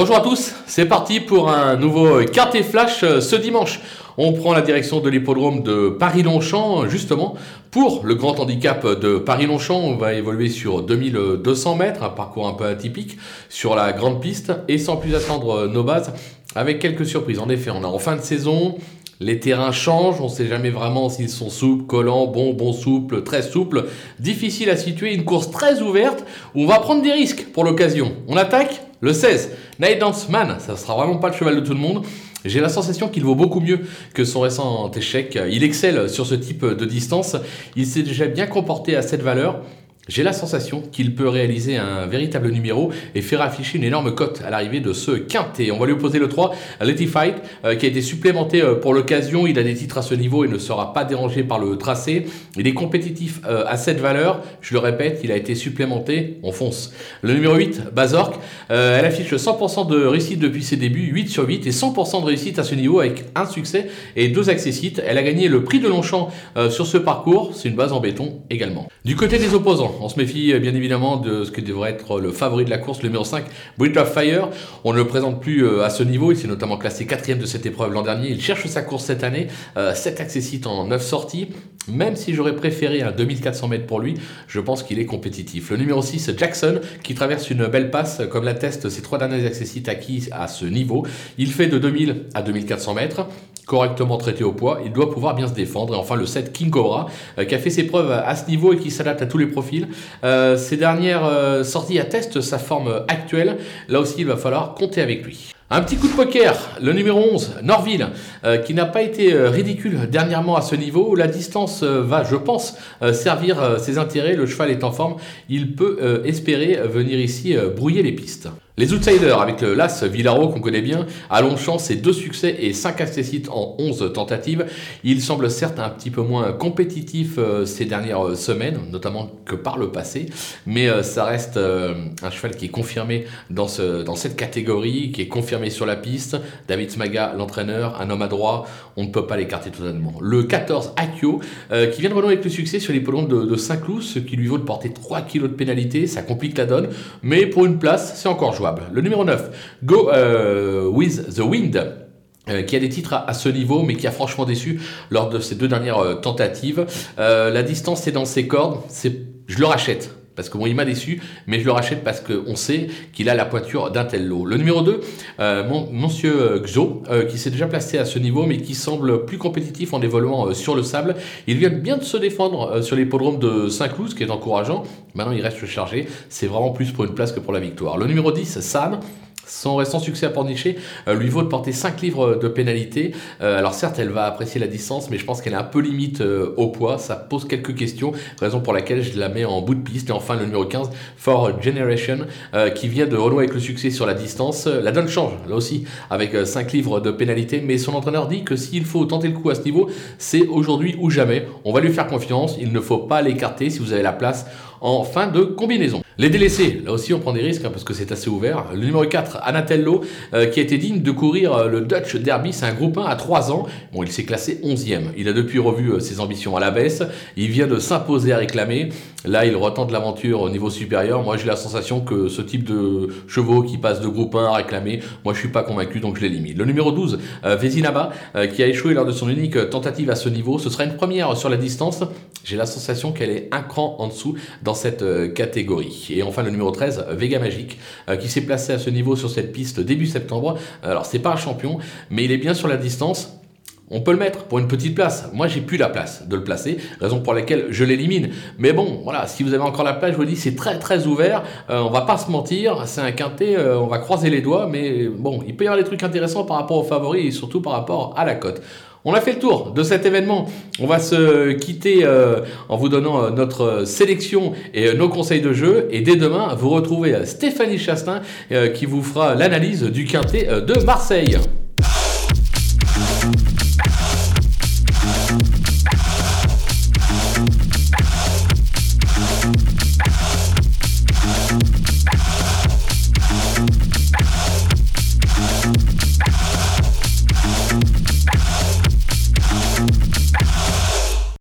Bonjour à tous, c'est parti pour un nouveau quartier flash euh, ce dimanche. On prend la direction de l'hippodrome de Paris-Longchamp justement pour le grand handicap de Paris-Longchamp. On va évoluer sur 2200 mètres, un parcours un peu atypique sur la grande piste et sans plus attendre nos bases avec quelques surprises. En effet, on est en fin de saison, les terrains changent, on ne sait jamais vraiment s'ils sont souples, collants, bons, bons souples, très souples. Difficile à situer, une course très ouverte où on va prendre des risques pour l'occasion. On attaque le 16, Night Dance Man, ça sera vraiment pas le cheval de tout le monde. J'ai la sensation qu'il vaut beaucoup mieux que son récent échec. Il excelle sur ce type de distance. Il s'est déjà bien comporté à cette valeur. J'ai la sensation qu'il peut réaliser un véritable numéro et faire afficher une énorme cote à l'arrivée de ce quintet. On va lui opposer le 3, Letty Fight, euh, qui a été supplémenté euh, pour l'occasion. Il a des titres à ce niveau et ne sera pas dérangé par le tracé. Il est compétitif euh, à cette valeur. Je le répète, il a été supplémenté. On fonce. Le numéro 8, Bazork, elle affiche 100% de réussite depuis ses débuts, 8 sur 8 et 100% de réussite à ce niveau avec un succès et deux accessites. Elle a gagné le prix de Longchamp sur ce parcours. C'est une base en béton également. Du côté des opposants, on se méfie euh, bien évidemment de ce qui devrait être le favori de la course, le numéro 5, Brit of Fire. On ne le présente plus euh, à ce niveau. Il s'est notamment classé quatrième de cette épreuve l'an dernier. Il cherche sa course cette année. 7 euh, accessites en 9 sorties. Même si j'aurais préféré un 2400 mètres pour lui, je pense qu'il est compétitif. Le numéro 6, Jackson, qui traverse une belle passe, comme l'attestent ses trois derniers accessites acquis à ce niveau. Il fait de 2000 à 2400 mètres correctement traité au poids, il doit pouvoir bien se défendre. Et enfin le 7 King euh, qui a fait ses preuves à ce niveau et qui s'adapte à tous les profils. Euh, ces dernières euh, sorties attestent sa forme actuelle. Là aussi, il va falloir compter avec lui. Un petit coup de poker, le numéro 11, Norville, qui n'a pas été ridicule dernièrement à ce niveau. La distance va, je pense, servir ses intérêts. Le cheval est en forme. Il peut espérer venir ici brouiller les pistes. Les outsiders avec le Las Villaro qu'on connaît bien, à Longchamp, c'est deux succès et 5 accessites en 11 tentatives. Il semble certes un petit peu moins compétitif euh, ces dernières euh, semaines, notamment que par le passé, mais euh, ça reste un cheval qui est confirmé dans, ce, dans cette catégorie, qui est confirmé sur la piste. David Smaga, l'entraîneur, un homme à droit, on ne peut pas l'écarter totalement. Le 14, Akio, qui vient de renouer avec le succès sur les polons de, de Saint-Cloud, ce qui lui vaut de porter 3 kg de pénalité, ça complique la donne, mais pour une place, c'est encore jouable. Le numéro 9, Go euh, With the Wind euh, qui a des titres à, ce niveau, mais qui a franchement déçu lors de ses deux dernières euh, tentatives. la distance est dans ses cordes, je le rachète. Parce que bon, il m'a déçu, mais je le rachète parce qu'on sait qu'il a la pointure d'un tel lot. Le numéro 2, Monsieur Xo, qui s'est déjà placé à ce niveau, mais qui semble plus compétitif en évoluant sur le sable. Il vient bien de se défendre sur l'hippodrome de Saint-Cloud, ce qui est encourageant. Maintenant, il reste chargé. C'est vraiment plus pour une place que pour la victoire. Le numéro 10, Sam. Son récent succès à Pornichet euh, lui vaut de porter 5 livres de pénalité. Euh, alors certes, elle va apprécier la distance, mais je pense qu'elle est un peu limite euh, au poids. Ça pose quelques questions, raison pour laquelle je la mets en bout de piste. Et enfin, le numéro 15, For Generation, qui vient de renouer avec le succès sur la distance. La donne change, là aussi, avec 5 livres de pénalité, mais son entraîneur dit que s'il faut tenter le coup à ce niveau, c'est aujourd'hui ou jamais. On va lui faire confiance, il ne faut pas l'écarter si vous avez la place en fin de combinaison. Les délaissés, là aussi on prend des risques hein, parce que c'est assez ouvert. Le numéro 4, Anatello, euh, qui a été digne de courir euh, le Dutch Derby, c'est un groupe 1 à 3 ans. Bon, il s'est classé 11e. Il a depuis revu euh, ses ambitions à la baisse. Il vient de s'imposer à réclamer. Là, il retente l'aventure au niveau supérieur. Moi, j'ai la sensation que ce type de chevaux qui passe de groupe 1 à réclamer, moi je suis pas convaincu donc je l'élimine. Le numéro 12, Vezinaba, qui a échoué lors de son unique tentative à ce niveau. Ce sera une première sur la distance. J'ai la sensation qu'elle est un cran en dessous cette catégorie. Et enfin le numéro 13, Vega Magic, euh, qui s'est placé à ce niveau sur cette piste début septembre. Alors c'est pas un champion, mais il est bien sur la distance. On peut le mettre pour une petite place. Moi, j'ai plus la place de le placer, raison pour laquelle je l'élimine. Mais bon, voilà, si vous avez encore la place, je vous dis, c'est très très ouvert. Euh, on va pas se mentir, c'est un quintet, euh, on va croiser les doigts, mais bon, il peut y avoir des trucs intéressants par rapport aux favoris et surtout par rapport à la cote. On a fait le tour de cet événement. On va se quitter euh, en vous donnant euh, notre sélection et euh, nos conseils de jeu. Et dès demain, vous retrouvez Stéphanie Chastin qui vous fera l'analyse du quintet de Marseille.